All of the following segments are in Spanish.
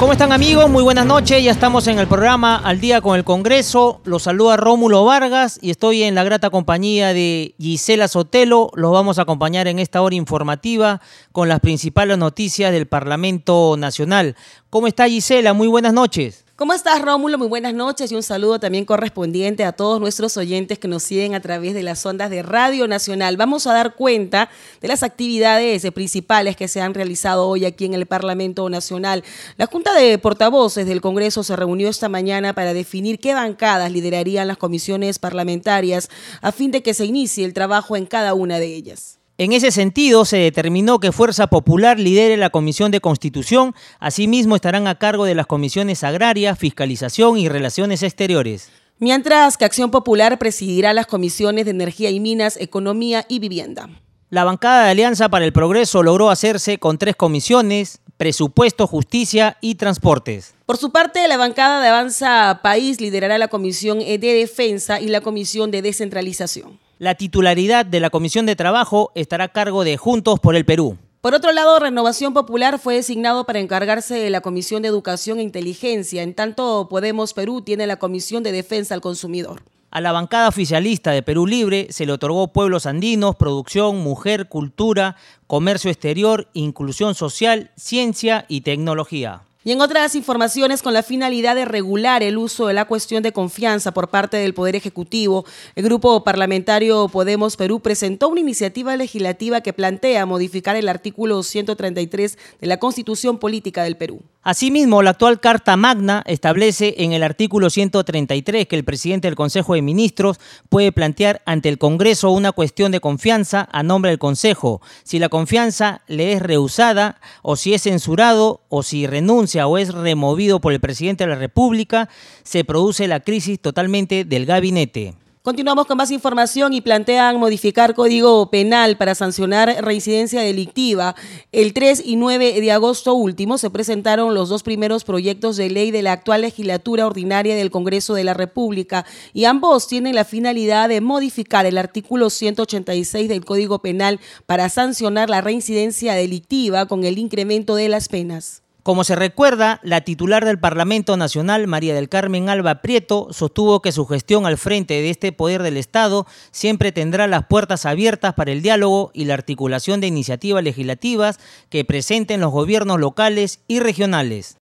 ¿Cómo están amigos? Muy buenas noches. Ya estamos en el programa Al día con el Congreso. Los saluda Rómulo Vargas y estoy en la grata compañía de Gisela Sotelo. Los vamos a acompañar en esta hora informativa con las principales noticias del Parlamento Nacional. ¿Cómo está Gisela? Muy buenas noches. ¿Cómo estás, Rómulo? Muy buenas noches y un saludo también correspondiente a todos nuestros oyentes que nos siguen a través de las ondas de Radio Nacional. Vamos a dar cuenta de las actividades principales que se han realizado hoy aquí en el Parlamento Nacional. La Junta de Portavoces del Congreso se reunió esta mañana para definir qué bancadas liderarían las comisiones parlamentarias a fin de que se inicie el trabajo en cada una de ellas. En ese sentido, se determinó que Fuerza Popular lidere la Comisión de Constitución, asimismo estarán a cargo de las comisiones agrarias, fiscalización y relaciones exteriores. Mientras que Acción Popular presidirá las comisiones de Energía y Minas, Economía y Vivienda. La bancada de Alianza para el Progreso logró hacerse con tres comisiones, presupuesto, justicia y transportes. Por su parte, la bancada de Avanza País liderará la Comisión de Defensa y la Comisión de Descentralización. La titularidad de la Comisión de Trabajo estará a cargo de Juntos por el Perú. Por otro lado, Renovación Popular fue designado para encargarse de la Comisión de Educación e Inteligencia, en tanto Podemos Perú tiene la Comisión de Defensa al Consumidor. A la bancada oficialista de Perú Libre se le otorgó pueblos andinos, producción, mujer, cultura, comercio exterior, inclusión social, ciencia y tecnología. Y en otras informaciones, con la finalidad de regular el uso de la cuestión de confianza por parte del Poder Ejecutivo, el grupo parlamentario Podemos Perú presentó una iniciativa legislativa que plantea modificar el artículo 133 de la Constitución Política del Perú. Asimismo, la actual Carta Magna establece en el artículo 133 que el presidente del Consejo de Ministros puede plantear ante el Congreso una cuestión de confianza a nombre del Consejo, si la confianza le es rehusada o si es censurado o si renuncia o es removido por el presidente de la República, se produce la crisis totalmente del gabinete. Continuamos con más información y plantean modificar código penal para sancionar reincidencia delictiva. El 3 y 9 de agosto último se presentaron los dos primeros proyectos de ley de la actual legislatura ordinaria del Congreso de la República y ambos tienen la finalidad de modificar el artículo 186 del Código Penal para sancionar la reincidencia delictiva con el incremento de las penas. Como se recuerda, la titular del Parlamento Nacional, María del Carmen Alba Prieto, sostuvo que su gestión al frente de este poder del Estado siempre tendrá las puertas abiertas para el diálogo y la articulación de iniciativas legislativas que presenten los gobiernos locales y regionales.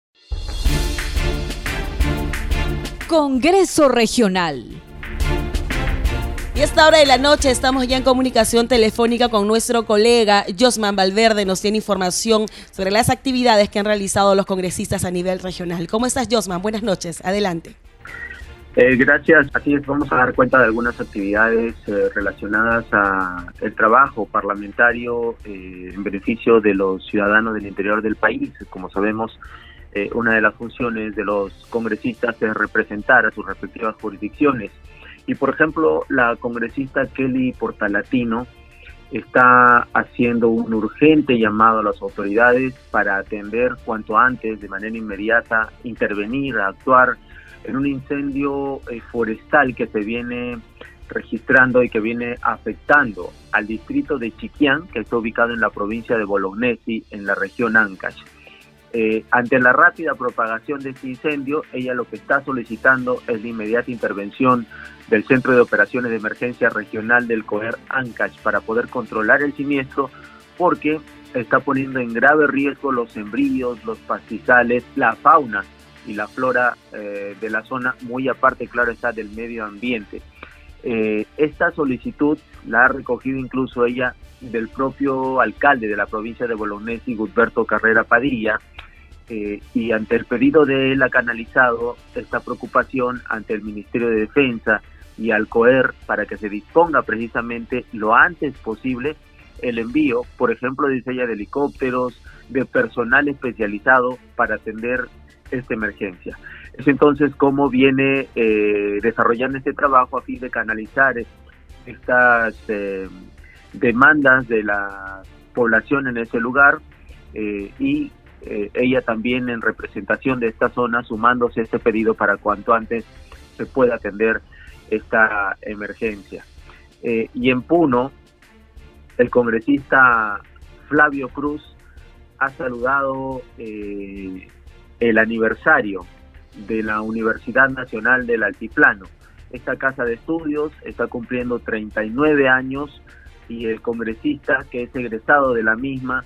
Congreso Regional. Y a esta hora de la noche estamos ya en comunicación telefónica con nuestro colega Josman Valverde. Nos tiene información sobre las actividades que han realizado los congresistas a nivel regional. ¿Cómo estás, Josman? Buenas noches. Adelante. Eh, gracias. Así es, vamos a dar cuenta de algunas actividades eh, relacionadas a el trabajo parlamentario eh, en beneficio de los ciudadanos del interior del país. Como sabemos, una de las funciones de los congresistas es representar a sus respectivas jurisdicciones. Y por ejemplo, la congresista Kelly Portalatino está haciendo un urgente llamado a las autoridades para atender cuanto antes, de manera inmediata, intervenir, actuar en un incendio eh, forestal que se viene registrando y que viene afectando al distrito de Chiquián, que está ubicado en la provincia de Bolognesi, en la región Ancash. Eh, ante la rápida propagación de este incendio, ella lo que está solicitando es la inmediata intervención del Centro de Operaciones de Emergencia Regional del COER Ancash para poder controlar el siniestro porque está poniendo en grave riesgo los sembríos, los pastizales, la fauna y la flora eh, de la zona, muy aparte, claro está, del medio ambiente. Eh, esta solicitud la ha recogido incluso ella del propio alcalde de la provincia de Bolognesi, Gusberto Carrera Padilla, eh, y ante el pedido de él ha canalizado esta preocupación ante el Ministerio de Defensa y al COER para que se disponga precisamente lo antes posible el envío, por ejemplo, dice ella, de helicópteros, de personal especializado para atender esta emergencia. Es entonces cómo viene eh, desarrollando este trabajo a fin de canalizar estas eh, demandas de la población en ese lugar eh, y ella también en representación de esta zona sumándose a este pedido para cuanto antes se pueda atender esta emergencia. y en Puno, el congresista Flavio Cruz ha saludado el aniversario de la Universidad Nacional del Altiplano. Esta casa de estudios está cumpliendo 39 años y el congresista que es egresado de la misma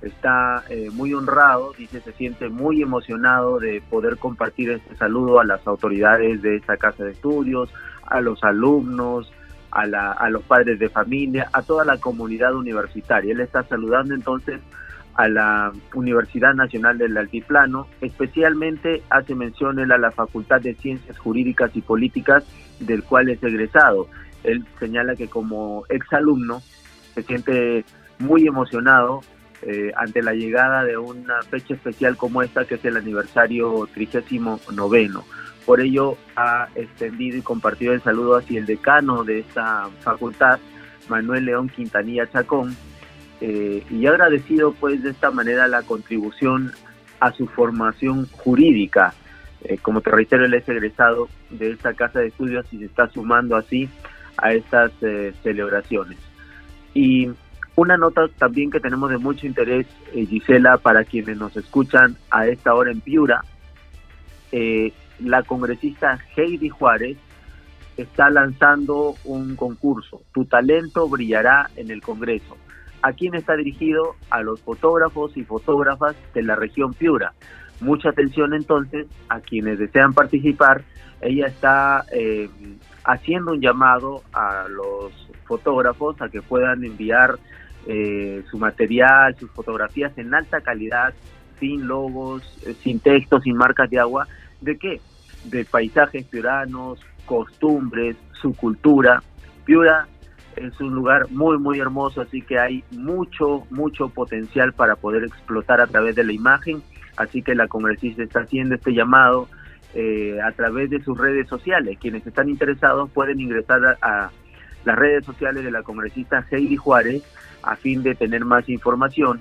está eh, muy honrado, dice se siente muy emocionado de poder compartir este saludo a las autoridades de esta casa de estudios, a los alumnos, a, a los padres de familia, a toda la comunidad universitaria. Él está saludando entonces a la Universidad Nacional del Altiplano, especialmente hace mención él a la Facultad de Ciencias Jurídicas y Políticas, del cual es egresado. Él señala que como exalumno se siente muy emocionado eh, ante la llegada de una fecha especial como esta, que es el aniversario 39. Por ello ha extendido y compartido el saludo hacia el decano de esta facultad, Manuel León Quintanilla Chacón, eh, y agradecido pues de esta manera la contribución a su formación jurídica. Eh, como te reitero, él es egresado de esta casa de estudios y se está sumando así a estas eh, celebraciones. Y una nota también que tenemos de mucho interés, Gisela, para quienes nos escuchan a esta hora en Piura, la congresista Heidi Juárez está lanzando un concurso, Tu talento brillará en el Congreso. ¿A quién está dirigido? A los fotógrafos y fotógrafas de la región Piura. Mucha atención entonces a quienes desean participar. Ella está eh, haciendo un llamado a los fotógrafos a que puedan enviar eh, su material, sus fotografías en alta calidad, sin logos, eh, sin textos, sin marcas de agua. ¿De qué? De paisajes piuranos, costumbres, su cultura. Piura es un lugar muy, muy hermoso, así que hay mucho, mucho potencial para poder explotar a través de la imagen. Así que la congresista está haciendo este llamado eh, a través de sus redes sociales. Quienes están interesados pueden ingresar a, las redes sociales de la congresista Heidi Juárez a fin de tener más información,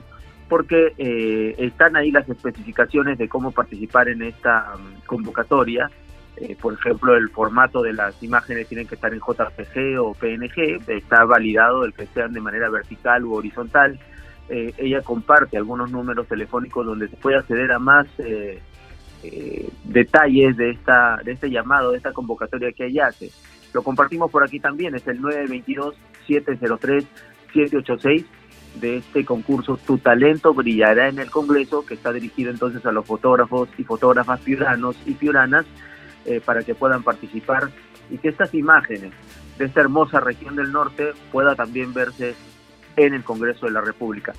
porque eh, están ahí las especificaciones de cómo participar en esta um, convocatoria eh, por ejemplo, el formato de las imágenes tienen que estar en JPG o PNG, está validado el que sean de manera vertical u horizontal. Eh, ella comparte algunos números telefónicos donde se puede acceder a más detalles de esta de este llamado, de esta convocatoria que ella hace. Lo compartimos por aquí también, es el 922-703-786 de este concurso Tu talento brillará en el Congreso, que está dirigido entonces a los fotógrafos y fotógrafas piuranos y piuranas eh, para que puedan participar y que estas imágenes de esta hermosa región del norte pueda también verse en el Congreso de la República.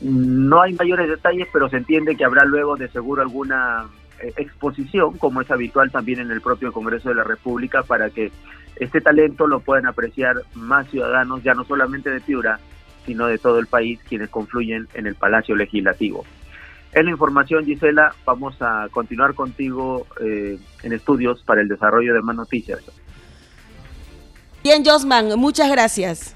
No hay mayores detalles, pero se entiende que habrá luego de seguro alguna eh, exposición, como es habitual también en el propio Congreso de la República, para que este talento lo puedan apreciar más ciudadanos, ya no solamente de Piura, sino de todo el país, quienes confluyen en el Palacio Legislativo. En la información, Gisela, vamos a continuar contigo eh, en estudios para el desarrollo de más noticias. Bien, Josman, muchas gracias.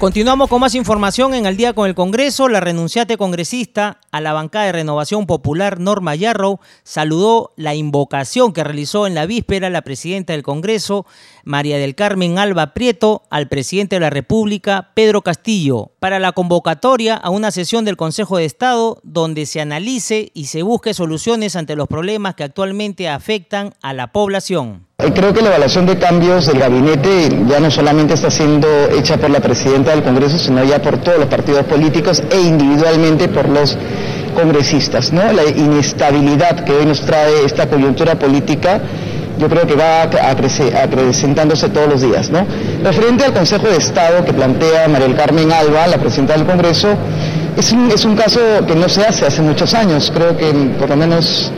Continuamos con más información en el día con el Congreso. La renunciante congresista a la bancada de Renovación Popular, Norma Yarrow, saludó la invocación que realizó en la víspera la presidenta del Congreso, María del Carmen Alba Prieto, al presidente de la República, Pedro Castillo, para la convocatoria a una sesión del Consejo de Estado donde se analice y se busque soluciones ante los problemas que actualmente afectan a la población. Eh, creo que la evaluación de cambios del gabinete ya no solamente está siendo hecha por la presidenta del Congreso, sino ya por todos los partidos políticos e individualmente por los congresistas. La inestabilidad que hoy nos trae esta coyuntura política yo creo que va acrecentándose todos los días. ¿no? Referente al Consejo de Estado que plantea María Carmen Alba, la presidenta del Congreso, es un, es un caso que no se hace hace muchos años, creo que por lo menos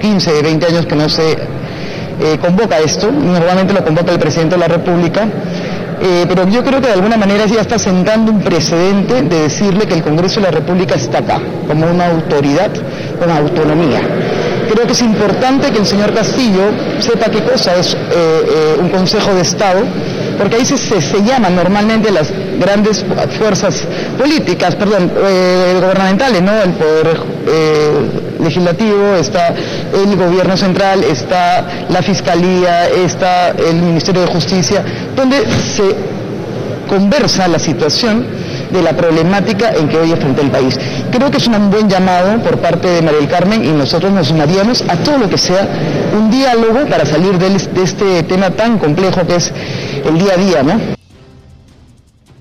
15, 20 años que no se eh, convoca esto, normalmente lo convoca el presidente de la República, Eh, pero yo creo que de alguna manera ya está sentando un precedente de decirle que el Congreso de la República está acá, como una autoridad con autonomía. Creo que es importante que el señor Castillo sepa qué cosa es eh, eh, un Consejo de Estado, porque ahí se, se, llaman normalmente las grandes fuerzas políticas, perdón, gubernamentales, ¿no? El poder legislativo, está el gobierno central, está la fiscalía, está el Ministerio de Justicia, donde se conversa la situación de la problemática en que hoy enfrenta el país. Creo que es un buen llamado por parte de María del Carmen y nosotros nos sumaríamos a todo lo que sea un diálogo para salir de este tema tan complejo que es el día a día, ¿no?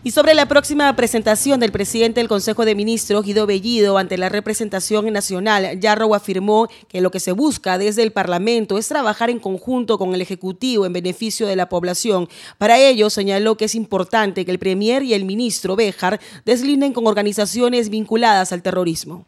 Y sobre la próxima presentación del presidente del Consejo de Ministros, Guido Bellido, ante la representación nacional, Yarrow afirmó que lo que se busca desde el Parlamento es trabajar en conjunto con el Ejecutivo en beneficio de la población. Para ello, señaló que es importante que el Premier y el ministro Béjar deslinden con organizaciones vinculadas al terrorismo.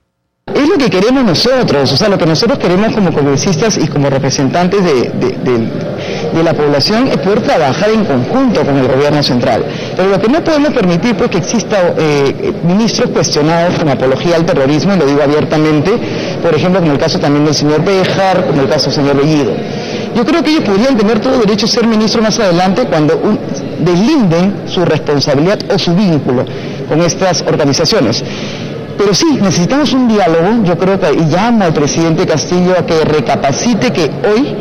Es lo que queremos nosotros, o sea, lo que nosotros queremos como congresistas y como representantes de, la población es poder trabajar en conjunto con el gobierno central. Pero lo que no podemos permitir es que exista eh, ministros cuestionados con apología al terrorismo, lo digo abiertamente, por ejemplo, como el caso también del señor Bejar, como el caso del señor Bellido. Yo creo que ellos podrían tener todo derecho a ser ministros más adelante cuando deslinden su responsabilidad o su vínculo con estas organizaciones. Pero sí, necesitamos un diálogo, yo creo que, llamo al presidente Castillo a que recapacite que hoy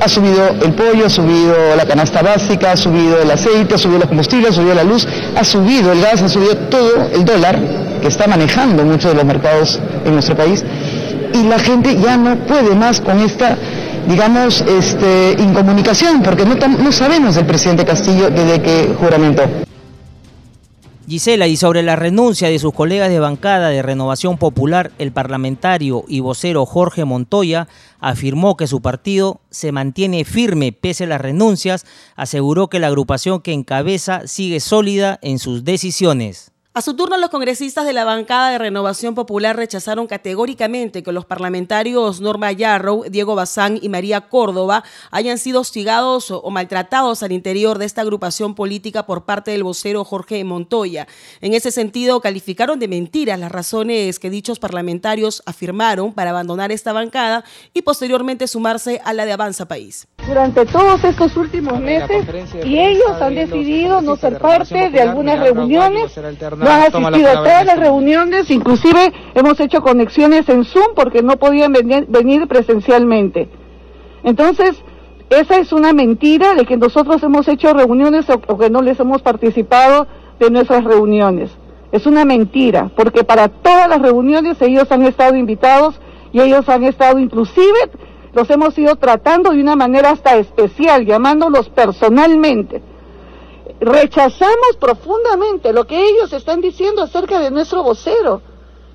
ha subido el pollo, ha subido la canasta básica, ha subido el aceite, ha subido los combustibles, ha subido la luz, ha subido el gas, ha subido todo el dólar que está manejando muchos de los mercados en nuestro país y la gente ya no puede más con esta digamos, este, incomunicación, porque no, no sabemos del presidente Castillo desde que juramentó. Gisela, y sobre la renuncia de sus colegas de bancada de Renovación Popular, el parlamentario y vocero Jorge Montoya afirmó que su partido se mantiene firme pese a las renuncias, aseguró que la agrupación que encabeza sigue sólida en sus decisiones. A su turno, los congresistas de la bancada de Renovación Popular rechazaron categóricamente que los parlamentarios Norma Yarrow, Diego Bazán y María Córdoba hayan sido hostigados o maltratados al interior de esta agrupación política por parte del vocero Jorge Montoya. En ese sentido, calificaron de mentiras las razones que dichos parlamentarios afirmaron para abandonar esta bancada y posteriormente sumarse a la de Avanza País. Durante todos estos últimos meses y ellos han decidido no ser parte de algunas reuniones no han asistido a todas las reuniones, inclusive hemos hecho conexiones en Zoom porque no podían venir, presencialmente. Entonces, esa es una mentira de que nosotros hemos hecho reuniones o, que no les hemos participado de nuestras reuniones. Es una mentira, porque para todas las reuniones ellos han estado invitados y ellos han estado inclusive, los hemos ido tratando de una manera hasta especial, llamándolos personalmente rechazamos profundamente lo que ellos están diciendo acerca de nuestro vocero,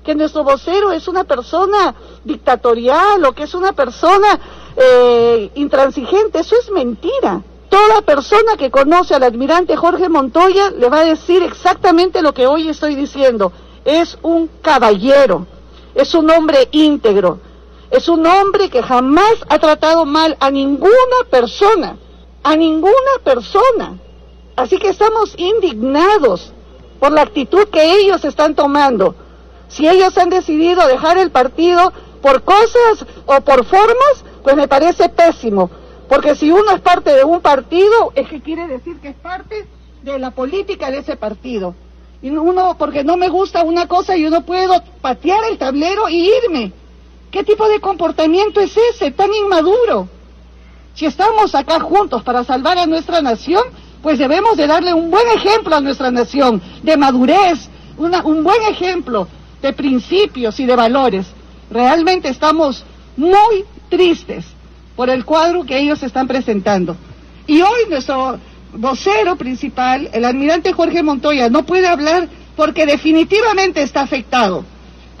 que nuestro vocero es una persona dictatorial o que es una persona eh, intransigente. Eso es mentira. Toda persona que conoce al admirante Jorge Montoya le va a decir exactamente lo que hoy estoy diciendo. Es un caballero, es un hombre íntegro, es un hombre que jamás ha tratado mal a ninguna persona, a ninguna persona. Así que estamos indignados por la actitud que ellos están tomando. Si ellos han decidido dejar el partido por cosas o por formas, pues me parece pésimo. Porque si uno es parte de un partido, es que quiere decir que es parte de la política de ese partido. Y uno, porque no me gusta una cosa y uno puedo patear el tablero y irme. ¿Qué tipo de comportamiento es ese, tan inmaduro? Si estamos acá juntos para salvar a nuestra nación, pues debemos de darle un buen ejemplo a nuestra nación, de madurez, un buen ejemplo de principios y de valores. Realmente estamos muy tristes por el cuadro que ellos están presentando. Y hoy nuestro vocero principal, el almirante Jorge Montoya, no puede hablar porque definitivamente está afectado.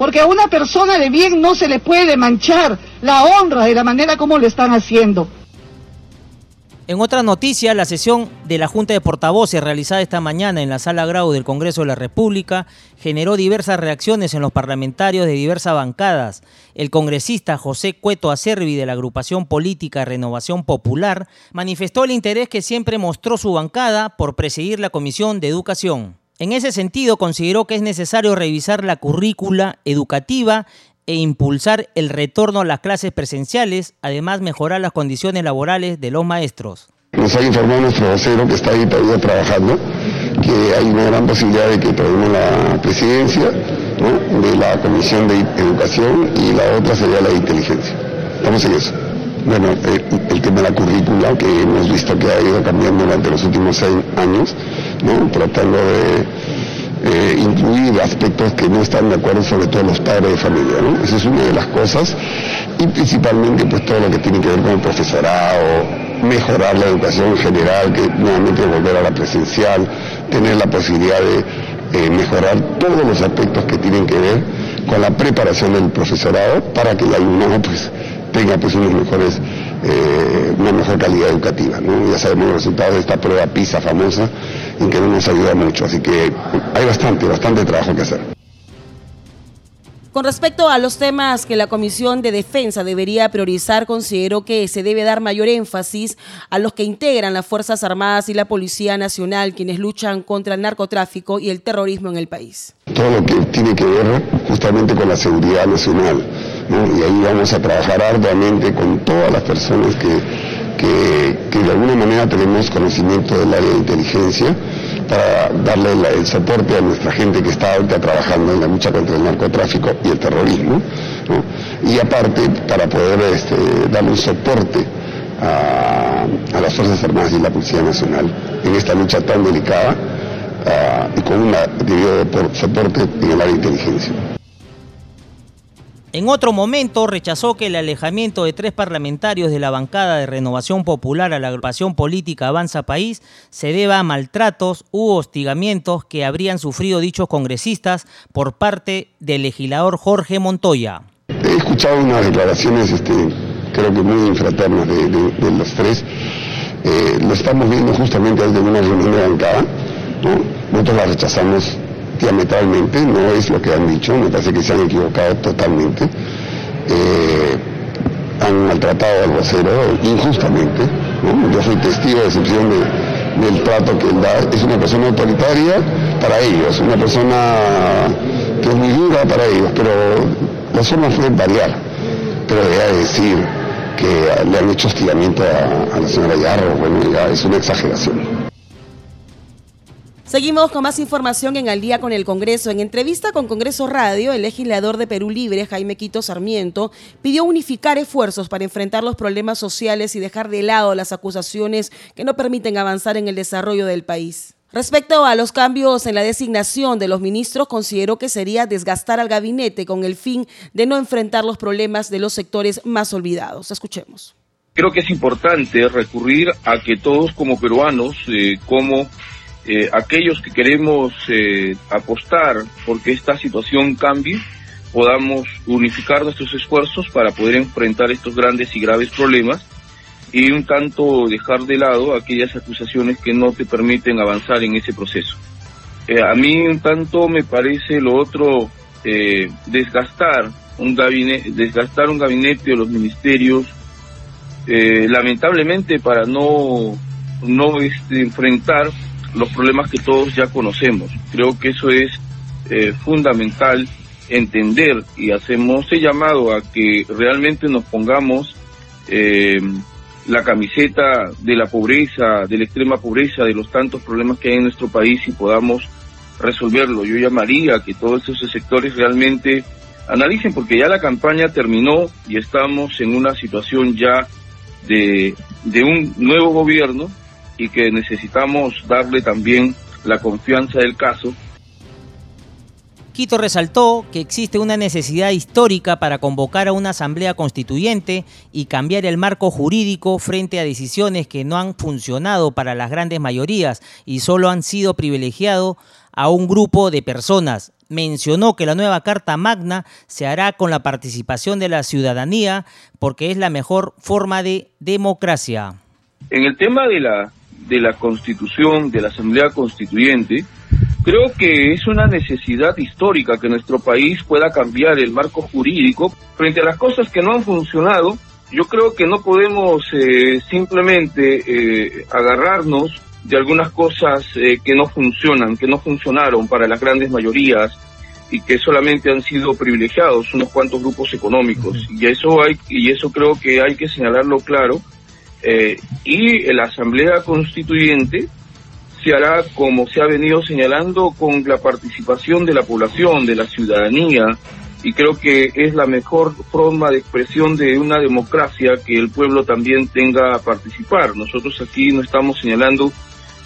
Porque a una persona de bien no se le puede manchar la honra de la manera como lo están haciendo. En otra noticia, la sesión de la Junta de Portavoces realizada esta mañana en la Sala Grau del Congreso de la República generó diversas reacciones en los parlamentarios de diversas bancadas. El congresista José Cueto Acervi de la agrupación política Renovación Popular manifestó el interés que siempre mostró su bancada por presidir la Comisión de Educación. En ese sentido, consideró que es necesario revisar la currícula educativa e impulsar el retorno a las clases presenciales, además mejorar las condiciones laborales de los maestros. Nos ha informado nuestro vocero que está ahí todavía trabajando, que hay una gran posibilidad de que traigamos la presidencia de la Comisión de Educación y la otra sería la de Inteligencia. Estamos en eso. Bueno, eh, el, tema de la currícula, que hemos visto que ha ido cambiando durante los últimos seis años, tratando de eh, incluir aspectos que no están de acuerdo, sobre todo los padres de familia. ¿no? Esa es una de las cosas. Y principalmente pues todo lo que tiene que ver con el profesorado, mejorar la educación en general, que nuevamente volver a la presencial, tener la posibilidad de eh, mejorar todos los aspectos que tienen que ver con la preparación del profesorado para que el alumno pues tenga pues unos mejores eh, una mejor calidad educativa. ¿no? Ya sabemos los resultados de esta prueba PISA famosa, en que no nos ayuda mucho, así que hay bastante, bastante trabajo que hacer. Con respecto a los temas que la Comisión de Defensa debería priorizar, considero que se debe dar mayor énfasis a los que integran las Fuerzas Armadas y la Policía Nacional, quienes luchan contra el narcotráfico y el terrorismo en el país. Todo lo que tiene que ver justamente con la seguridad nacional, y ahí vamos a trabajar arduamente con todas las personas que, que de alguna manera tenemos conocimiento del área de inteligencia para darle el soporte a nuestra gente que está ahorita trabajando en la lucha contra el narcotráfico y el terrorismo, y aparte para poder este, darle un soporte a, las Fuerzas Armadas y la Policía Nacional en esta lucha tan delicada ah, y con un debido soporte en el área de inteligencia. En otro momento rechazó que el alejamiento de tres parlamentarios de la bancada de Renovación Popular a la agrupación política Avanza País se deba a maltratos u hostigamientos que habrían sufrido dichos congresistas por parte del legislador Jorge Montoya. He escuchado unas declaraciones, este, creo que muy infraternas de, los tres. Eh, lo estamos viendo justamente desde una reunión de bancada. Nosotros la rechazamos diametralmente, no es lo que han dicho, me parece que se han equivocado totalmente. Eh, han maltratado al vocero injustamente. Yo soy testigo de excepción del trato que él da. Es una persona autoritaria para ellos, una persona que es muy dura para ellos, pero las formas pueden variar. Pero de decir que le han hecho hostigamiento a, a la señora Yarro, bueno, ya es una exageración. Seguimos con más información en Al día con el Congreso. En entrevista con Congreso Radio, el legislador de Perú Libre, Jaime Quito Sarmiento, pidió unificar esfuerzos para enfrentar los problemas sociales y dejar de lado las acusaciones que no permiten avanzar en el desarrollo del país. Respecto a los cambios en la designación de los ministros, consideró que sería desgastar al gabinete con el fin de no enfrentar los problemas de los sectores más olvidados. Escuchemos. Creo que es importante recurrir a que todos como peruanos, eh, como eh, aquellos que queremos eh, apostar porque esta situación cambie, podamos unificar nuestros esfuerzos para poder enfrentar estos grandes y graves problemas y un tanto dejar de lado aquellas acusaciones que no te permiten avanzar en ese proceso. Eh, a mí un tanto me parece lo otro desgastar un gabinete, desgastar un gabinete o los ministerios, lamentablemente para no no este, enfrentar los problemas que todos ya conocemos. Creo que eso es eh, fundamental entender y hacemos el llamado a que realmente nos pongamos eh, la camiseta de la pobreza, de la extrema pobreza, de los tantos problemas que hay en nuestro país y podamos resolverlo. Yo llamaría a que todos esos sectores realmente analicen porque ya la campaña terminó y estamos en una situación ya de, de un nuevo gobierno y que necesitamos darle también la confianza del caso. Quito resaltó que existe una necesidad histórica para convocar a una asamblea constituyente y cambiar el marco jurídico frente a decisiones que no han funcionado para las grandes mayorías y solo han sido privilegiado a un grupo de personas. Mencionó que la nueva Carta Magna se hará con la participación de la ciudadanía porque es la mejor forma de democracia. En el tema de la, de la constitución, de la Asamblea Constituyente, creo que es una necesidad histórica que nuestro país pueda cambiar el marco jurídico frente a las cosas que no han funcionado. Yo creo que no podemos eh, simplemente eh, agarrarnos de algunas cosas eh, que no funcionan, que no funcionaron para las grandes mayorías y que solamente han sido privilegiados unos cuantos grupos económicos. Y eso hay y eso creo que hay que señalarlo claro. Eh, y la Asamblea Constituyente se hará como se ha venido señalando con la participación de la población, de la ciudadanía, y creo que es la mejor forma de expresión de una democracia que el pueblo también tenga a participar. Nosotros aquí no estamos señalando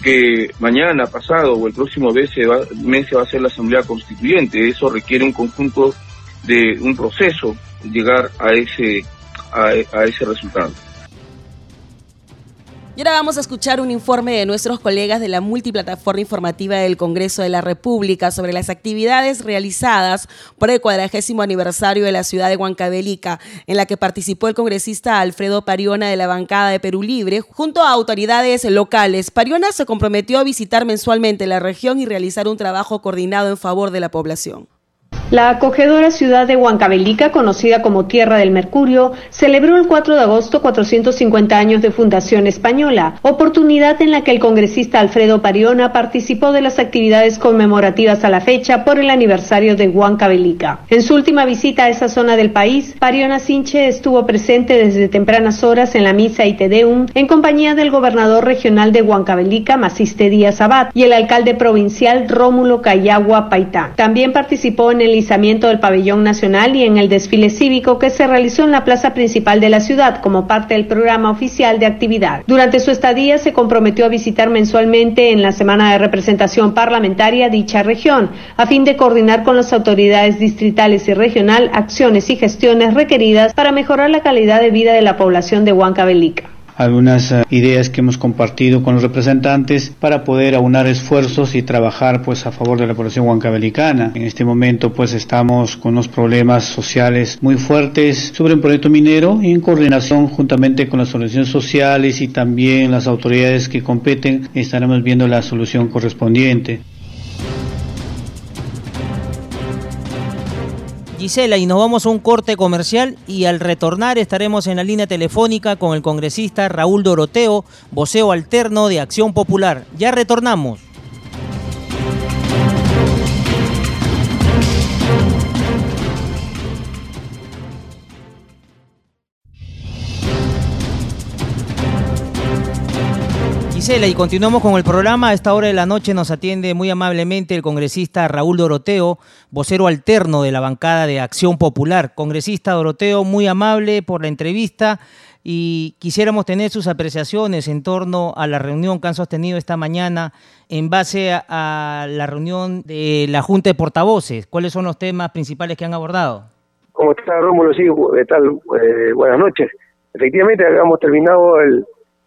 que mañana, pasado o el próximo mes se va, mes se va a hacer la Asamblea Constituyente. Eso requiere un conjunto de un proceso llegar a ese, a ese resultado. Y ahora vamos a escuchar un informe de nuestros colegas de la multiplataforma informativa del Congreso de la República sobre las actividades realizadas por el cuadragésimo aniversario de la ciudad de Huancavelica, en la que participó el congresista Alfredo Pariona de la bancada de Perú Libre, junto a autoridades locales. Pariona se comprometió a visitar mensualmente la región y realizar un trabajo coordinado en favor de la población. La acogedora ciudad de Huancavelica, conocida como Tierra del Mercurio, celebró el 4 de agosto 450 años de fundación española, oportunidad en la que el congresista Alfredo Pariona participó de las actividades conmemorativas a la fecha por el aniversario de Huancavelica. En su última visita a esa zona del país, Pariona Sinche estuvo presente desde tempranas horas en la misa y Tedeum en compañía del gobernador regional de Huancavelica, Maciste Díaz Abad, y el alcalde provincial Rómulo Cayagua Paitán. También participó en el del pabellón nacional y en el desfile cívico que se realizó en la plaza principal de la ciudad como parte del programa oficial de actividad. Durante su estadía se comprometió a visitar mensualmente en la semana de representación parlamentaria dicha región, a fin de coordinar con las autoridades distritales y regional acciones y gestiones requeridas para mejorar la calidad de vida de la población de Huancavelica algunas eh, ideas que hemos compartido con los representantes para poder aunar esfuerzos y trabajar pues a favor de la población huancabelicana. En este momento pues estamos con unos problemas sociales muy fuertes sobre un proyecto minero y en coordinación juntamente con las organizaciones sociales y también las autoridades que competen estaremos viendo la solución correspondiente. Gisela, y nos vamos a un corte comercial y al retornar estaremos en la línea telefónica con el congresista Raúl Doroteo, voceo alterno de Acción Popular. Ya retornamos. Y continuamos con el programa. A esta hora de la noche nos atiende muy amablemente el congresista Raúl Doroteo, vocero alterno de la bancada de Acción Popular. Congresista Doroteo, muy amable por la entrevista y quisiéramos tener sus apreciaciones en torno a la reunión que han sostenido esta mañana en base a, la reunión de la Junta de Portavoces. ¿Cuáles son los temas principales que han abordado? ¿Cómo está Rómulo? Sí, ¿qué tal? Eh, buenas noches. Efectivamente, habíamos terminado el,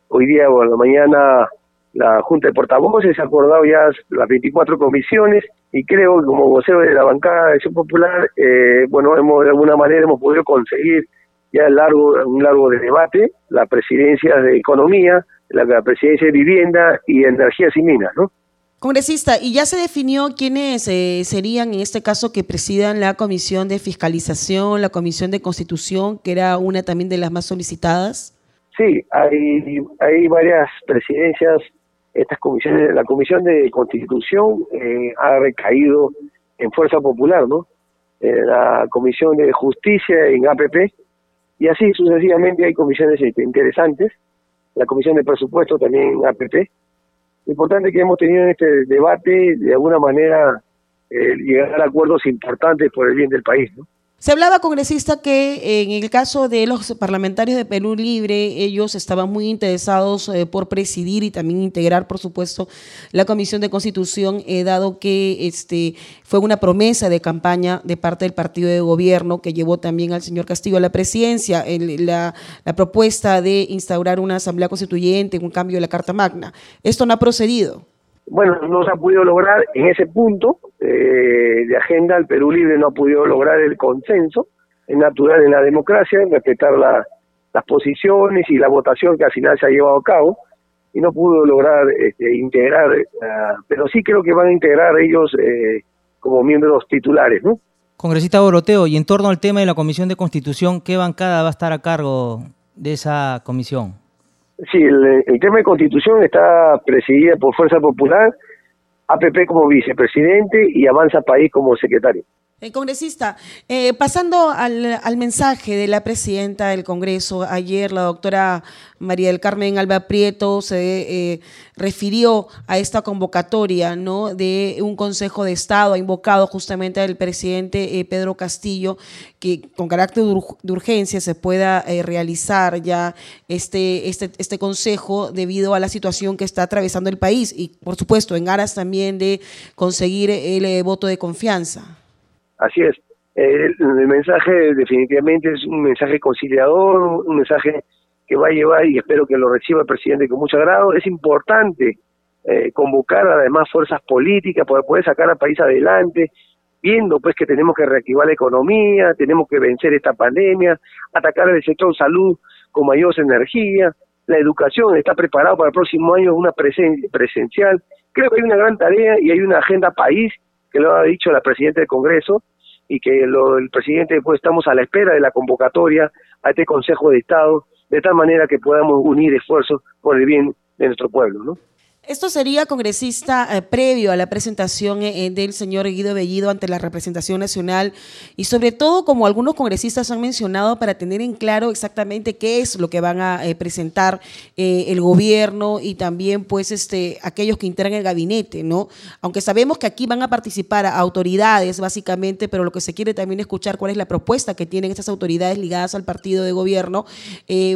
Hoy día o en la mañana la Junta de Portavoces ha acordado ya las 24 comisiones y creo que como vocero de la bancada de Acción Popular, eh, bueno, hemos de alguna manera hemos podido conseguir ya largo, un largo de debate, la presidencia de Economía, la, presidencia de Vivienda y Energías y Minas, ¿no? Congresista, ¿y ya se definió quiénes eh, serían en este caso que presidan la Comisión de Fiscalización, la Comisión de Constitución, que era una también de las más solicitadas? Sí, hay, varias presidencias. Estas comisiones, la Comisión de Constitución eh, ha recaído en Fuerza Popular, ¿no? Eh, la Comisión de Justicia en APP, y así sucesivamente hay comisiones este, interesantes. La Comisión de Presupuesto también en APP. Lo importante que hemos tenido en este debate, de alguna manera, eh, llegar a acuerdos importantes por el bien del país, ¿no? Se hablaba, congresista, que en el caso de los parlamentarios de Perú Libre, ellos estaban muy interesados eh, por presidir y también integrar, por supuesto, la Comisión de Constitución, eh, dado que este fue una promesa de campaña de parte del partido de gobierno que llevó también al señor Castillo a la presidencia, la, la propuesta de instaurar una asamblea constituyente, un cambio de la Carta Magna. Esto no ha procedido. Bueno, no se ha podido lograr en ese punto eh, de agenda, el Perú Libre no ha podido lograr el consenso, es natural en la democracia, en respetar la, las posiciones y la votación que al final se ha llevado a cabo y no pudo lograr este, integrar, eh, pero sí creo que van a integrar ellos eh, como miembros titulares, ¿no? Congresista Boroteo, y en torno al tema de la Comisión de Constitución, ¿qué bancada va a estar a cargo de esa comisión? Sí, el, tema de Constitución está presidida por Fuerza Popular, APP como vicepresidente y Avanza País como secretario. El congresista, eh, pasando al, mensaje de la presidenta del Congreso, ayer la doctora María del Carmen Alba Prieto se eh, refirió a esta convocatoria ¿no? de un Consejo de Estado, ha invocado justamente al presidente eh, Pedro Castillo que con carácter de urgencia se pueda eh, realizar ya este, este, este Consejo debido a la situación que está atravesando el país y por supuesto en aras también de conseguir el voto de confianza. Así es. El, el, mensaje definitivamente es un mensaje conciliador, un mensaje que va a llevar y espero que lo reciba el presidente con mucho agrado. Es importante eh, convocar además fuerzas políticas para poder sacar al país adelante, viendo pues que tenemos que reactivar la economía, tenemos que vencer esta pandemia, atacar el sector salud con mayor energía, la educación está preparado para el próximo año una presen presencial. Creo que hay una gran tarea y hay una agenda país que lo ha dicho la presidenta del Congreso y que lo, el presidente, pues estamos a la espera de la convocatoria a este Consejo de Estado, de tal manera que podamos unir esfuerzos por el bien de nuestro pueblo, ¿no? Esto sería, congresista, eh, previo a la presentación eh, del señor Guido Bellido ante la representación nacional y sobre todo, como algunos congresistas han mencionado, para tener en claro exactamente qué es lo que van a eh, presentar el gobierno y también pues este aquellos que integran el gabinete, ¿no? Aunque sabemos que aquí van a participar autoridades básicamente, pero lo que se quiere también escuchar cuál es la propuesta que tienen estas autoridades ligadas al partido de gobierno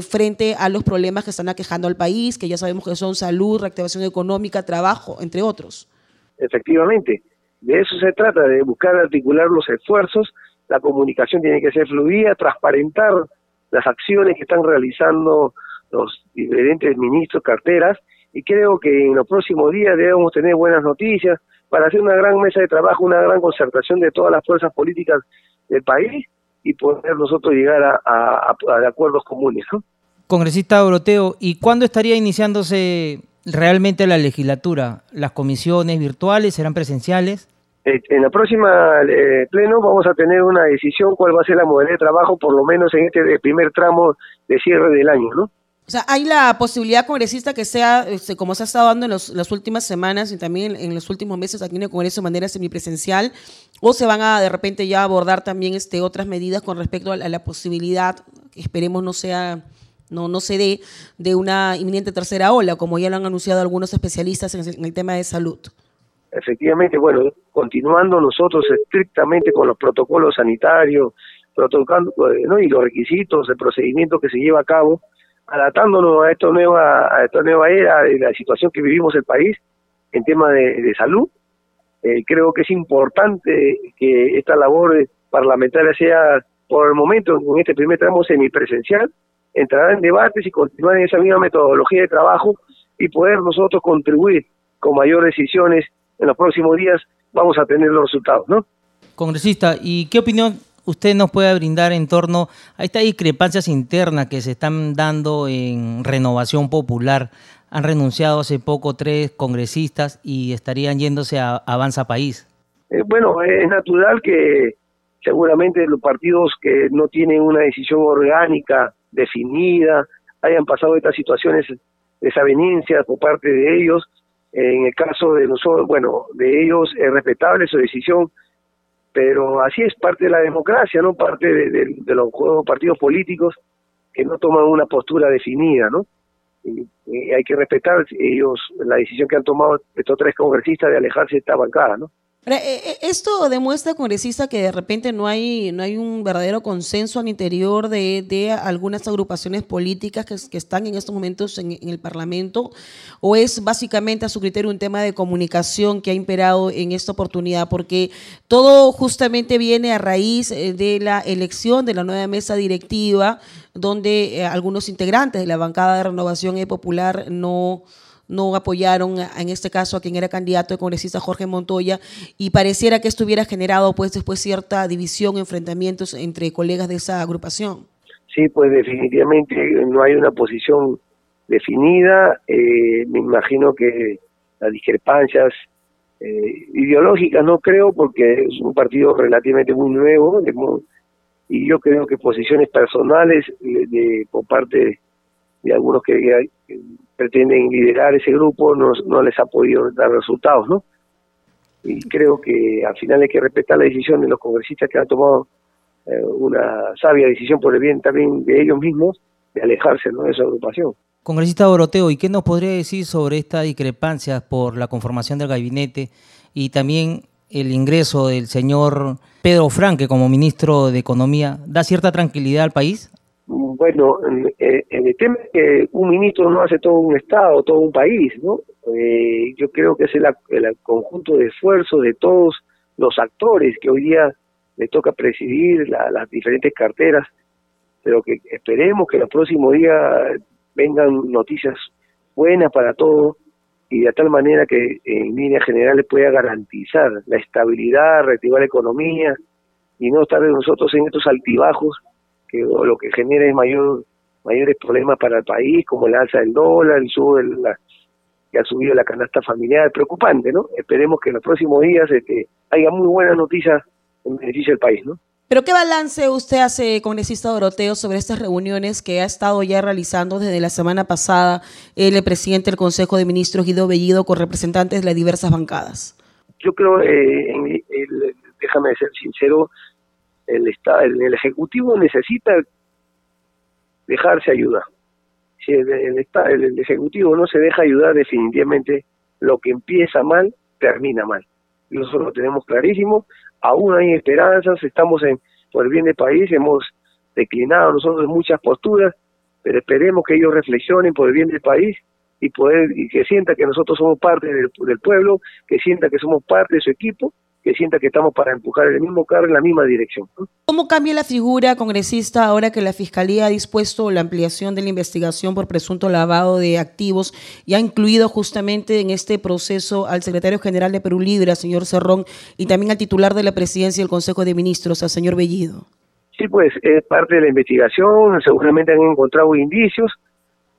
frente a los problemas que están aquejando al país, que ya sabemos que son salud, reactivación económica, económica, trabajo, entre otros. Efectivamente, de eso se trata, de buscar articular los esfuerzos, la comunicación tiene que ser fluida, transparentar las acciones que están realizando los diferentes ministros, carteras, y creo que en los próximos días debemos tener buenas noticias para hacer una gran mesa de trabajo, una gran concertación de todas las fuerzas políticas del país y poder nosotros llegar a, a, a acuerdos comunes. ¿no? Congresista Oroteo, ¿y cuándo estaría iniciándose realmente la legislatura? ¿Las comisiones virtuales serán presenciales? Eh, en la próxima eh, pleno vamos a tener una decisión cuál va a ser la modalidad de trabajo, por lo menos en este primer tramo de cierre del año, ¿no? O sea, hay la posibilidad congresista que sea, este, como se ha estado dando en las últimas semanas y también en, los últimos meses aquí en el Congreso de manera semipresencial, o se van a de repente ya abordar también este, otras medidas con respecto a la, posibilidad, que esperemos no sea no, no se dé de una inminente tercera ola, como ya lo han anunciado algunos especialistas en el, tema de salud. Efectivamente, bueno, continuando nosotros estrictamente con los protocolos sanitarios, protocolando, ¿no? y los requisitos, el procedimiento que se lleva a cabo, adaptándonos a esta nueva, a esta nueva era de la situación que vivimos el país en tema de, salud. Eh, creo que es importante que esta labor parlamentaria sea por el momento, en este primer tramo semipresencial, entrar en debates y continuar en esa misma metodología de trabajo y poder nosotros contribuir con mayores decisiones en los próximos días, vamos a tener los resultados, ¿no? Congresista, ¿y qué opinión usted nos puede brindar en torno a estas discrepancias internas que se están dando en Renovación Popular? Han renunciado hace poco tres congresistas y estarían yéndose a Avanza País. Eh, bueno, es natural que seguramente los partidos que no tienen una decisión orgánica definida, hayan pasado estas situaciones desavenencias por parte de ellos. En el caso de nosotros, bueno, de ellos es respetable su decisión, pero así es parte de la democracia, no parte de, los partidos políticos que no toman una postura definida, ¿no? Y, hay que respetar ellos la decisión que han tomado estos tres congresistas de alejarse de esta bancada, ¿no? Eh, eh, esto demuestra, congresista, que de repente no hay, no hay un verdadero consenso al interior de, de algunas agrupaciones políticas que, que, están en estos momentos en, en, el Parlamento, o es básicamente a su criterio un tema de comunicación que ha imperado en esta oportunidad, porque todo justamente viene a raíz eh, de la elección de la nueva mesa directiva, donde algunos integrantes de la bancada de renovación popular no no apoyaron en este caso a quien era candidato de congresista Jorge Montoya y pareciera que esto hubiera generado pues después cierta división, enfrentamientos entre colegas de esa agrupación. Sí, pues definitivamente no hay una posición definida. Eh, me imagino que las discrepancias eh, ideológicas no creo, porque es un partido relativamente muy nuevo y yo creo que posiciones personales de, por parte de algunos que, pretenden liderar ese grupo no, no les ha podido dar resultados, ¿no? Y creo que al final hay que respetar la decisión de los congresistas que han tomado eh, una sabia decisión por el bien también de ellos mismos de alejarse ¿no? de esa agrupación. Congresista Doroteo, ¿y qué nos podría decir sobre esta discrepancia por la conformación del gabinete y también el ingreso del señor Pedro Franque como ministro de Economía? ¿Da cierta tranquilidad al país? Bueno, en el tema es que un ministro no hace todo un Estado, todo un país, ¿no? Eh, yo creo que es el, conjunto de esfuerzos de todos los actores que hoy día le toca presidir las diferentes carteras, pero que esperemos que los próximos días vengan noticias buenas para todos y de tal manera que en líneas generales pueda garantizar la estabilidad, reactivar la economía y no estar nosotros en estos altibajos que lo que genera es mayor mayores problemas para el país como el alza del dólar, el sube la, que ha subido la canasta familiar, preocupante, ¿no? Esperemos que en los próximos días este, haya muy buenas noticias en beneficio del país, ¿no? Pero ¿qué balance usted hace, congresista Doroteo, sobre estas reuniones que ha estado ya realizando desde la semana pasada el presidente del Consejo de Ministros, Guido Bellido, con representantes de las diversas bancadas? Yo creo, eh, déjame ser sincero, el, el, Ejecutivo necesita dejarse ayudar. Si el, el Ejecutivo no se deja ayudar, definitivamente lo que empieza mal, termina mal. Nosotros lo tenemos clarísimo, aún hay esperanzas, estamos en por el bien del país, hemos declinado nosotros muchas posturas, pero esperemos que ellos reflexionen por el bien del país y poder y que sienta que nosotros somos parte del, del pueblo, que sienta que somos parte de su equipo que sienta que estamos para empujar el mismo carro en la misma dirección. ¿Cómo cambia la figura congresista ahora que la Fiscalía ha dispuesto la ampliación de la investigación por presunto lavado de activos y ha incluido justamente en este proceso al secretario general de Perú Libre, al señor Cerrón, y también al titular de la presidencia del Consejo de Ministros, al señor Bellido? Sí, pues es parte de la investigación, seguramente han encontrado indicios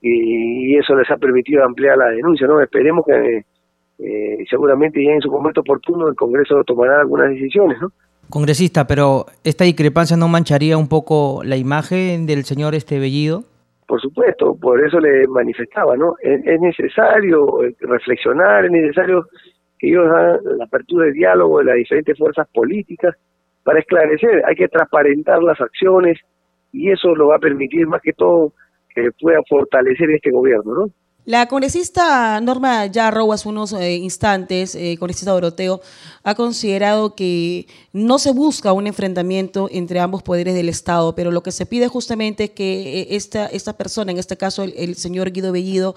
y eso les ha permitido ampliar la denuncia, ¿no? Esperemos que eh, seguramente ya en su momento oportuno el Congreso tomará algunas decisiones, ¿no? Congresista, pero ¿esta discrepancia no mancharía un poco la imagen del señor este Bellido? Por supuesto, por eso le manifestaba, ¿no? Es, necesario eh, reflexionar, es necesario que ellos hagan la apertura de diálogo de las diferentes fuerzas políticas para esclarecer, hay que transparentar las acciones y eso lo va a permitir más que todo que pueda fortalecer este gobierno, ¿no? La congresista Norma Yarrow hace unos eh, instantes, eh, congresista Doroteo, ha considerado que no se busca un enfrentamiento entre ambos poderes del Estado, pero lo que se pide justamente es que eh, esta, esta persona, en este caso el, señor Guido Bellido,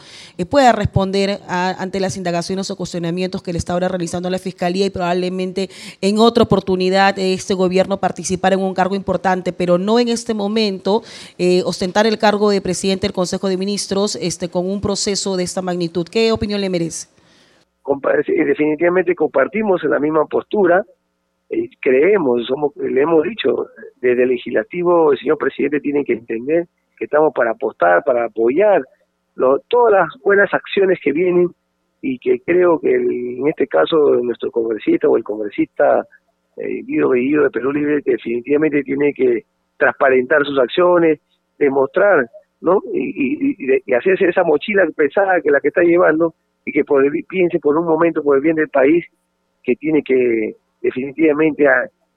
pueda responder ante las indagaciones o cuestionamientos que le está ahora realizando la Fiscalía y probablemente en otra oportunidad este gobierno participar en un cargo importante, pero no en este momento ostentar el cargo de presidente del Consejo de Ministros este, con un proceso de esta magnitud. ¿Qué opinión le merece? Definitivamente compartimos la misma postura. Eh, creemos, somos, le hemos dicho, desde el legislativo el señor presidente tiene que entender que estamos para apostar, para apoyar todas las buenas acciones que vienen y que creo que en este caso nuestro congresista o el congresista eh, Guido Bellido de Perú Libre definitivamente tiene que transparentar sus acciones, demostrar ¿no? Y, y, hacerse esa mochila pesada que la que está llevando y que por piense por un momento por el bien del país que tiene que definitivamente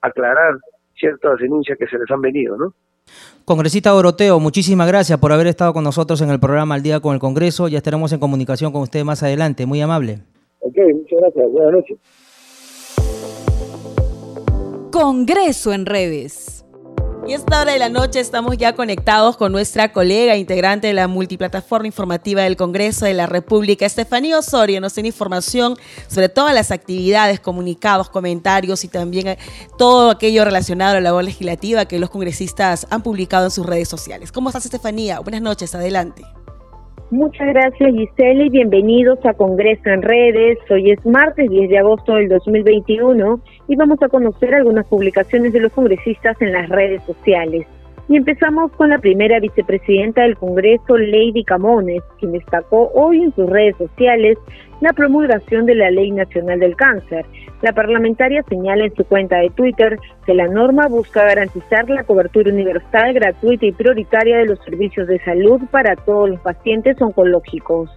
aclarar ciertas denuncias que se les han venido, ¿no? Congresista Doroteo, muchísimas gracias por haber estado con nosotros en el programa Al Día con el Congreso. Ya estaremos en comunicación con usted más adelante. Muy amable. Ok, muchas gracias. Buenas noches. Congreso en redes. Y esta hora de la noche estamos ya conectados con nuestra colega integrante de la multiplataforma informativa del Congreso de la República, Estefanía Osorio. Nos tiene información sobre todas las actividades, comunicados, comentarios y también eh, todo aquello relacionado a la labor legislativa que los congresistas han publicado en sus redes sociales. ¿Cómo estás, Estefanía? Buenas noches, adelante. Muchas gracias Giselle y bienvenidos a Congreso en Redes. Hoy es martes 10 de agosto del 2021 y vamos a conocer algunas publicaciones de los congresistas en las redes sociales. Y empezamos con la primera vicepresidenta del Congreso, Lady Camones, quien destacó hoy en sus redes sociales la promulgación de la Ley Nacional del Cáncer. La parlamentaria señala en su cuenta de Twitter que la norma busca garantizar la cobertura universal, gratuita y prioritaria de los servicios de salud para todos los pacientes oncológicos.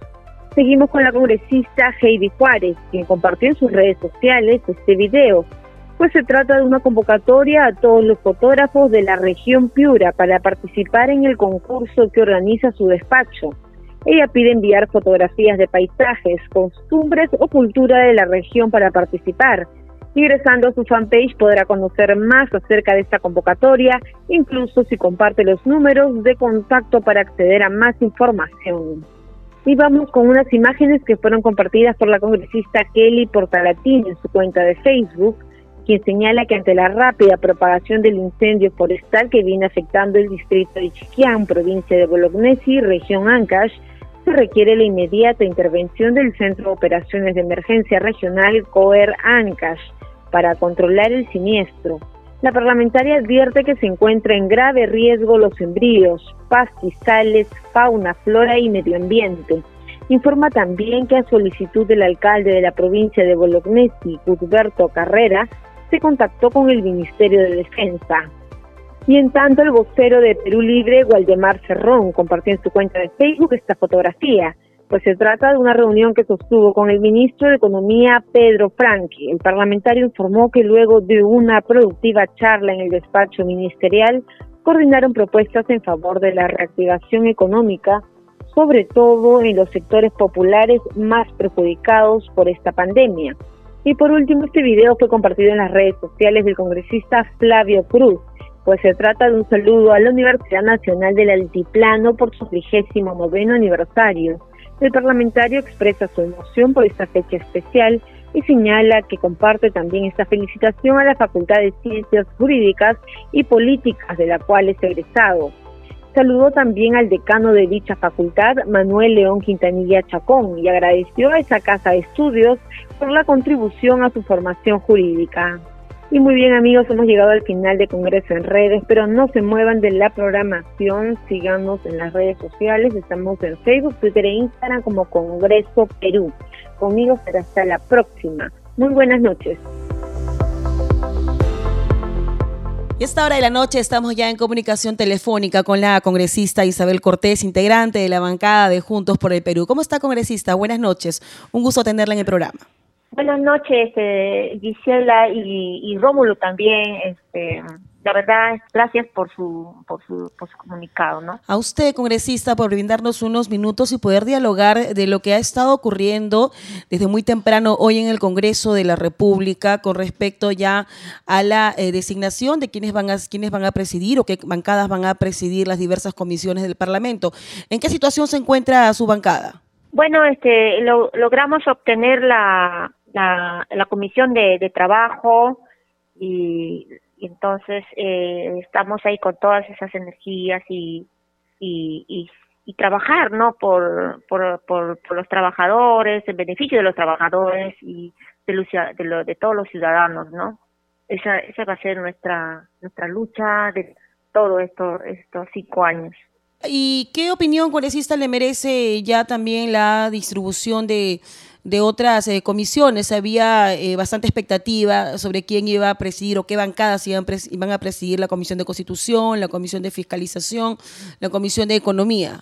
Seguimos con la congresista Heidi Juárez, quien compartió en sus redes sociales este video pues se trata de una convocatoria a todos los fotógrafos de la región Piura para participar en el concurso que organiza su despacho. Ella pide enviar fotografías de paisajes, costumbres o cultura de la región para participar. Ingresando a su fanpage podrá conocer más acerca de esta convocatoria, incluso si comparte los números de contacto para acceder a más información. Y vamos con unas imágenes que fueron compartidas por la congresista Kelly Portalatín en su cuenta de Facebook, quien señala que ante la rápida propagación del incendio forestal que viene afectando el distrito de Chiquián, provincia de Bolognesi, región Ancash, se requiere la inmediata intervención del Centro de Operaciones de Emergencia Regional COER Ancash para controlar el siniestro. La parlamentaria advierte que se encuentra en grave riesgo los embrios, pastizales, fauna, flora y medio ambiente. Informa también que a solicitud del alcalde de la provincia de Bolognesi, Gutberto Carrera, se contactó con el Ministerio de Defensa. Y en tanto, el vocero de Perú Libre, Waldemar Cerrón, compartió en su cuenta de Facebook esta fotografía, pues se trata de una reunión que sostuvo con el ministro de Economía, Pedro Franqui. El parlamentario informó que luego de una productiva charla en el despacho ministerial, coordinaron propuestas en favor de la reactivación económica, sobre todo en los sectores populares más perjudicados por esta pandemia. Y por último, este video fue compartido en las redes sociales del congresista Flavio Cruz, pues se trata de un saludo a la Universidad Nacional del Altiplano por su vigésimo noveno aniversario. El parlamentario expresa su emoción por esta fecha especial y señala que comparte también esta felicitación a la Facultad de Ciencias Jurídicas y Políticas de la cual es egresado. Saludó también al decano de dicha facultad, Manuel León Quintanilla Chacón, y agradeció a esa casa de estudios por la contribución a su formación jurídica. Y muy bien amigos, hemos llegado al final de Congreso en redes, pero no se muevan de la programación, síganos en las redes sociales, estamos en Facebook, Twitter e Instagram como Congreso Perú. Conmigo será hasta la próxima. Muy buenas noches. Y a esta hora de la noche estamos ya en comunicación telefónica con la congresista Isabel Cortés, integrante de la bancada de Juntos por el Perú. ¿Cómo está, congresista? Buenas noches. Un gusto tenerla en el programa. Buenas noches, eh, Gisela y, Rómulo también. Este, la verdad, gracias por su, por su, por su comunicado, ¿no? A usted, congresista, por brindarnos unos minutos y poder dialogar de lo que ha estado ocurriendo desde muy temprano hoy en el Congreso de la República con respecto ya a la eh, designación de quienes van a quienes van a presidir o qué bancadas van a presidir las diversas comisiones del Parlamento. ¿En qué situación se encuentra su bancada? Bueno, este, logramos obtener la, la, la comisión de, de trabajo y, entonces eh, estamos ahí con todas esas energías y, y, y, trabajar no por, por, por, los trabajadores en beneficio de los trabajadores y de, de, de todos los ciudadanos no esa esa va a ser nuestra nuestra lucha de todo esto estos cinco años. ¿Y qué opinión congresista le merece ya también la distribución de, de otras eh, comisiones? Había eh, bastante expectativa sobre quién iba a presidir o qué bancadas iban, iban a presidir la Comisión de Constitución, la Comisión de Fiscalización, la Comisión de Economía.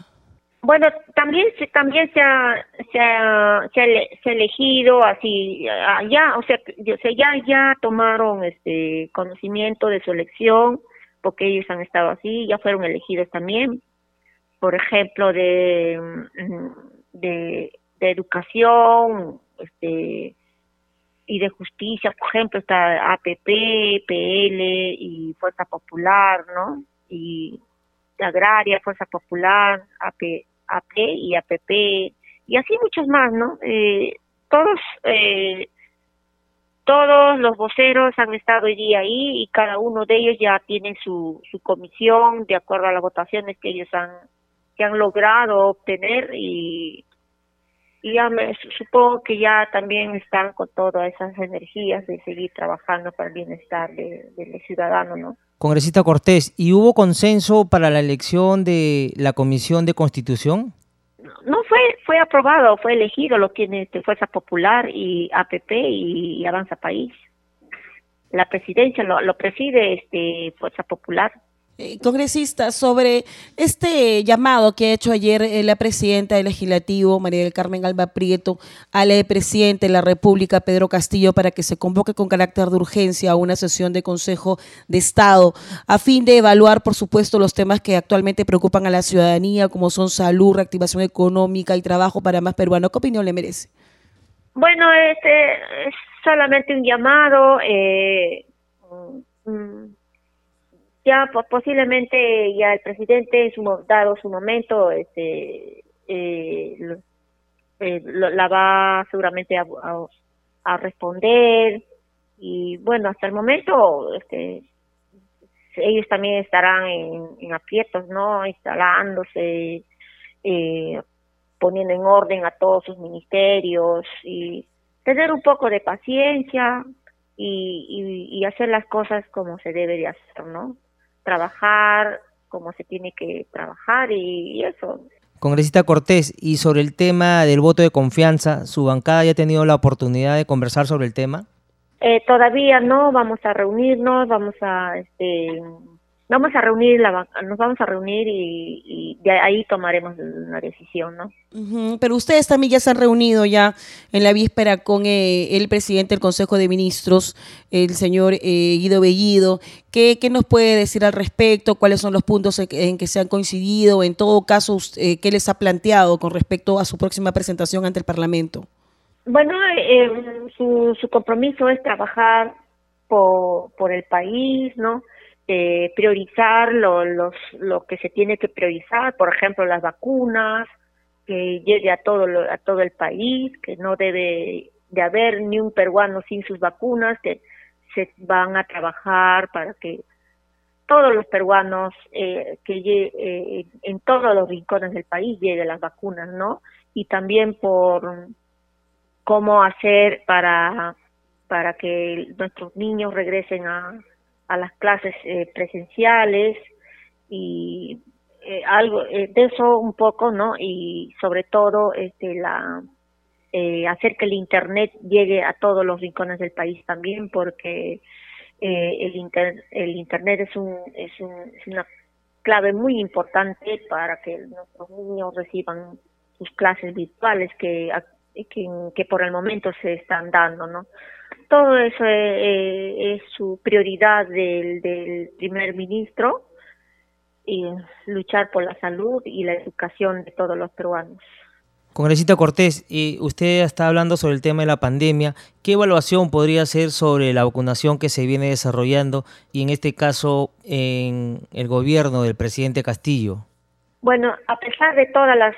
Bueno, también también se ha, se ha, se ha, elegido así ya, o sea, ya ya tomaron este conocimiento de su elección porque ellos han estado así, ya fueron elegidos también por ejemplo, de, mm, de, educación este, y de justicia, por ejemplo, está APP, PL y Fuerza Popular, ¿no? Y Agraria, Fuerza Popular, AP, AP y APP, y así muchos más, ¿no? Eh, todos, eh, todos los voceros han estado hoy día ahí y cada uno de ellos ya tiene su, su comisión de acuerdo a las votaciones que ellos han han logrado obtener y, y ya me supongo que ya también están con todas esas energías de seguir trabajando para el bienestar de, de los ciudadanos, ¿no? Congresista Cortés, ¿y hubo consenso para la elección de la Comisión de Constitución? No fue fue aprobado, fue elegido, lo tiene este, Fuerza Popular y APP y, Avanza País. La presidencia lo, lo preside este Fuerza Popular. Eh, congresista, sobre este llamado que ha hecho ayer eh, la presidenta del legislativo, María del Carmen Alba Prieto, al presidente de la República, Pedro Castillo, para que se convoque con carácter de urgencia a una sesión de Consejo de Estado, a fin de evaluar, por supuesto, los temas que actualmente preocupan a la ciudadanía, como son salud, reactivación económica y trabajo para más peruanos. ¿Qué opinión le merece? Bueno, este es solamente un llamado. Eh, ya posiblemente ya el presidente en su dado su momento este eh, eh la va seguramente a, responder y bueno hasta el momento este ellos también estarán en, en aprietos no instalándose eh, poniendo en orden a todos sus ministerios y tener un poco de paciencia y, y hacer las cosas como se debe de hacer, ¿no? Trabajar como se tiene que trabajar y, eso. Congresista Cortés, y sobre el tema del voto de confianza, ¿su bancada ya ha tenido la oportunidad de conversar sobre el tema? Eh, todavía no, vamos a reunirnos, vamos a este, vamos a reunir la nos vamos a reunir y, de ahí tomaremos una decisión no pero ustedes también ya se han reunido ya en la víspera con eh, el presidente del Consejo de Ministros el señor eh, Guido Bellido. ¿Qué, ¿Qué, nos puede decir al respecto cuáles son los puntos en que, se han coincidido en todo caso eh, qué les ha planteado con respecto a su próxima presentación ante el Parlamento bueno su, su compromiso es trabajar por, por el país no eh, priorizar lo, los, lo que se tiene que priorizar, por ejemplo, las vacunas, que llegue a todo, a todo el país, que no debe de haber ni un peruano sin sus vacunas, que se van a trabajar para que todos los peruanos eh, que eh, en todos los rincones del país lleguen las vacunas, ¿no? Y también por cómo hacer para para que nuestros niños regresen a, a las clases eh, presenciales y eh, algo eh, de eso un poco, ¿no? Y sobre todo este la hacer que el internet llegue a todos los rincones del país también porque el inter, el internet es un, es un es una clave muy importante para que nuestros niños reciban sus clases virtuales que, que por el momento se están dando, ¿no? Todo eso es, su prioridad del, primer ministro y luchar por la salud y la educación de todos los peruanos. Congresista Cortés, y usted está hablando sobre el tema de la pandemia. ¿Qué evaluación podría hacer sobre la vacunación que se viene desarrollando y en este caso en el gobierno del presidente Castillo? Bueno, a pesar de todas las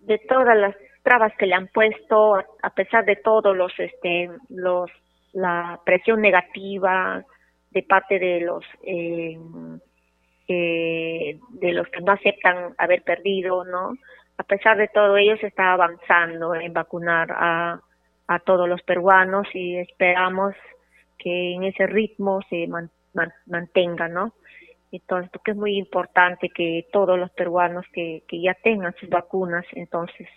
de todas las trabas que le han puesto, a pesar de todos los este los la presión negativa de parte de los eh, eh, de los que no aceptan haber perdido, ¿no? A pesar de todo ello se está avanzando en vacunar a, a todos los peruanos y esperamos que en ese ritmo se mantenga, ¿no? Entonces, porque es muy importante que todos los peruanos que, que ya tengan sus vacunas, entonces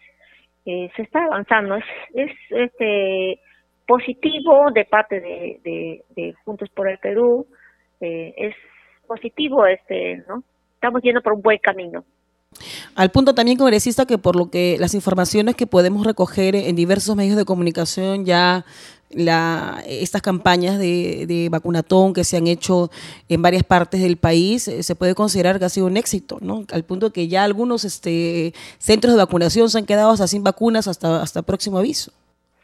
eh, se está avanzando. Es, es este positivo de parte de, de, Juntos por el Perú. Eh, es positivo, este, ¿no? Estamos yendo por un buen camino. Al punto también, congresista, que por lo que las informaciones que podemos recoger en diversos medios de comunicación ya la, estas campañas de, de, vacunatón que se han hecho en varias partes del país eh, se puede considerar que ha sido un éxito, ¿no? Al punto que ya algunos este, centros de vacunación se han quedado hasta sin vacunas hasta, hasta próximo aviso.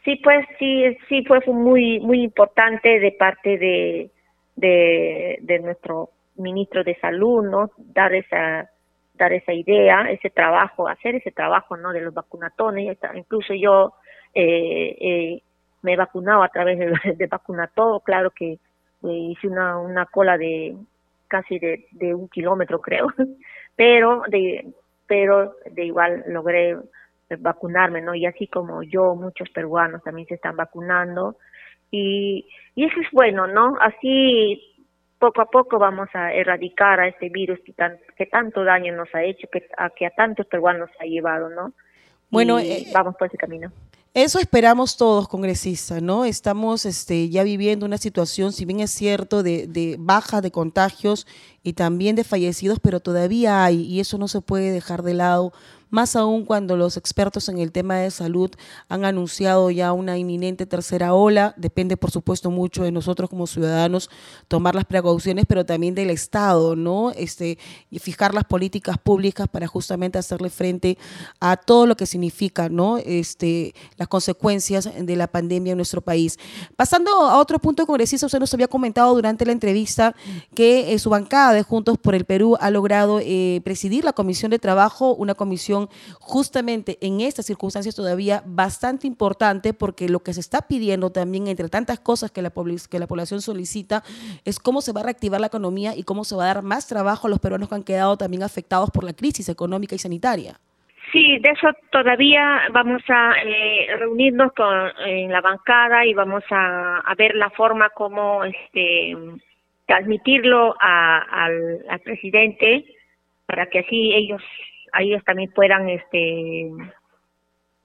Sí, pues sí, sí fue muy muy importante de parte de, de, nuestro ministro de salud, ¿no? Dar esa dar esa idea, ese trabajo, hacer ese trabajo, ¿no? De los vacunatones, incluso yo eh, eh, me he vacunado a través de, de claro que eh, hice una una cola de casi de un kilómetro creo, pero de pero de igual logré vacunarme, ¿no? Y así como yo, muchos peruanos también se están vacunando. Y, y eso es bueno, ¿no? Así poco a poco vamos a erradicar a este virus que, que tanto daño nos ha hecho, que a, que a tantos peruanos ha llevado, ¿no? Bueno, eh, vamos por ese camino. Eso esperamos todos, congresistas, ¿no? Estamos este, ya viviendo una situación, si bien es cierto, de, de baja de contagios y también de fallecidos, pero todavía hay, y eso no se puede dejar de lado más aún cuando los expertos en el tema de salud han anunciado ya una inminente tercera ola. Depende, por supuesto, mucho de nosotros como ciudadanos tomar las precauciones, pero también del Estado, ¿no? Este, y fijar las políticas públicas para justamente hacerle frente a todo lo que significa, ¿no? Este, las consecuencias de la pandemia en nuestro país. Pasando a otro punto, congresista, usted nos había comentado durante la entrevista que eh, su bancada de Juntos por el Perú ha logrado eh, presidir la Comisión de Trabajo, una comisión justamente en estas circunstancias todavía bastante importante porque lo que se está pidiendo también, entre tantas cosas que la, que la población solicita, es cómo se va a reactivar la economía y cómo se va a dar más trabajo a los peruanos que han quedado también afectados por la crisis económica y sanitaria. Sí, de eso todavía vamos a eh, reunirnos con, en la bancada y vamos a, ver la forma como este transmitirlo al, al presidente para que así ellos ellos también puedan este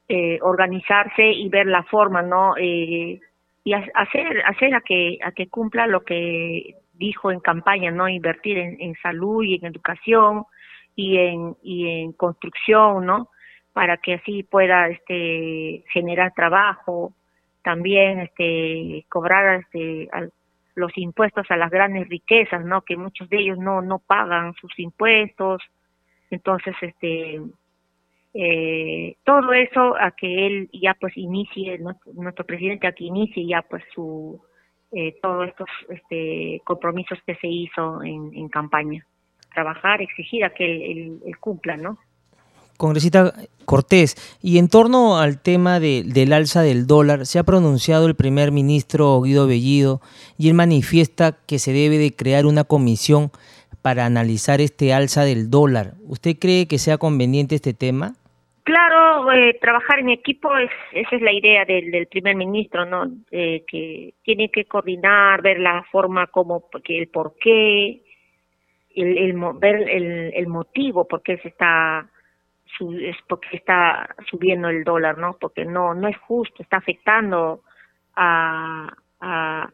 eh, organizarse y ver la forma no eh, y hacer hacer a que a que cumpla lo que dijo en campaña no invertir en, en salud y en educación y en y en construcción no para que así pueda este generar trabajo también este cobrar este los impuestos a las grandes riquezas no que muchos de ellos no no pagan sus impuestos entonces, este, eh, todo eso a que él ya pues inicie, nuestro, presidente a que inicie ya pues su, eh, todos estos este, compromisos que se hizo en, campaña. Trabajar, exigir a que él, cumpla, ¿no? Congresista Cortés, y en torno al tema del alza del dólar, se ha pronunciado el primer ministro Guido Bellido y él manifiesta que se debe de crear una comisión para analizar este alza del dólar. ¿Usted cree que sea conveniente este tema? Claro, eh, trabajar en equipo es esa es la idea del, primer ministro, ¿no? Eh, que tiene que coordinar, ver la forma como, que el por qué, el, el ver el, el motivo por qué se está es porque está subiendo el dólar, ¿no? Porque no no es justo, está afectando a, a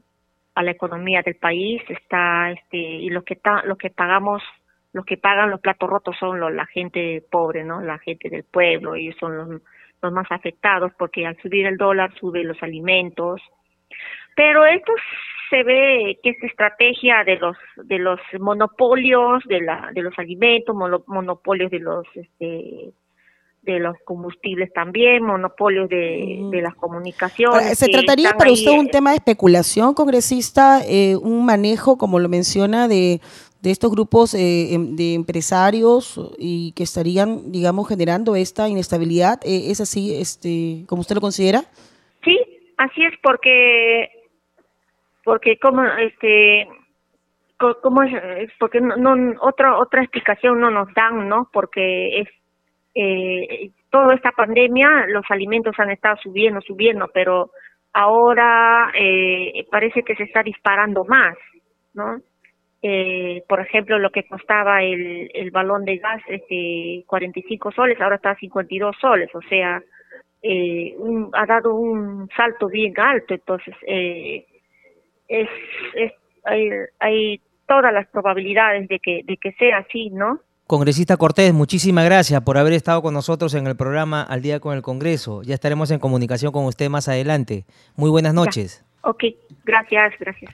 a la economía del país está este y lo que lo que pagamos los que pagan los platos rotos son los, la gente pobre no la gente del pueblo ellos son los, los más afectados porque al subir el dólar sube los alimentos. Pero esto se ve que es estrategia de los de los monopolios de la de los alimentos monopolios de los este de los combustibles también, monopolios de, de las comunicaciones. ¿Se trataría para usted un tema de especulación, congresista, eh, un manejo, como lo menciona, de, de estos grupos eh, em, de empresarios y que estarían, digamos, generando esta inestabilidad? Eh, ¿Es así, este, como usted lo considera? Sí, así es porque, porque como, este, como es, porque no, no, otra otra explicación no nos dan, ¿no? Porque es eh, toda esta pandemia los alimentos han estado subiendo, subiendo, pero ahora eh, parece que se está disparando más, ¿no? Eh, por ejemplo, lo que costaba el, el balón de gas, este, 45 soles, ahora está a 52 soles, o sea, eh, ha dado un salto bien alto, entonces eh, es, es hay, hay todas las probabilidades de que, de que sea así, ¿no? Congresista Cortés, muchísimas gracias por haber estado con nosotros en el programa Al Día con el Congreso. Ya estaremos en comunicación con usted más adelante. Muy buenas noches. Ok, gracias, gracias.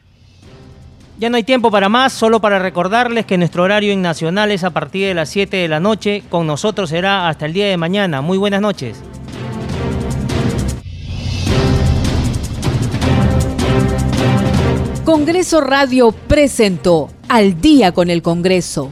Ya no hay tiempo para más, solo para recordarles que nuestro horario en Nacional es a partir de las 7 de la noche. Con nosotros será hasta el día de mañana. Muy buenas noches. Congreso Radio presentó Al Día con el Congreso.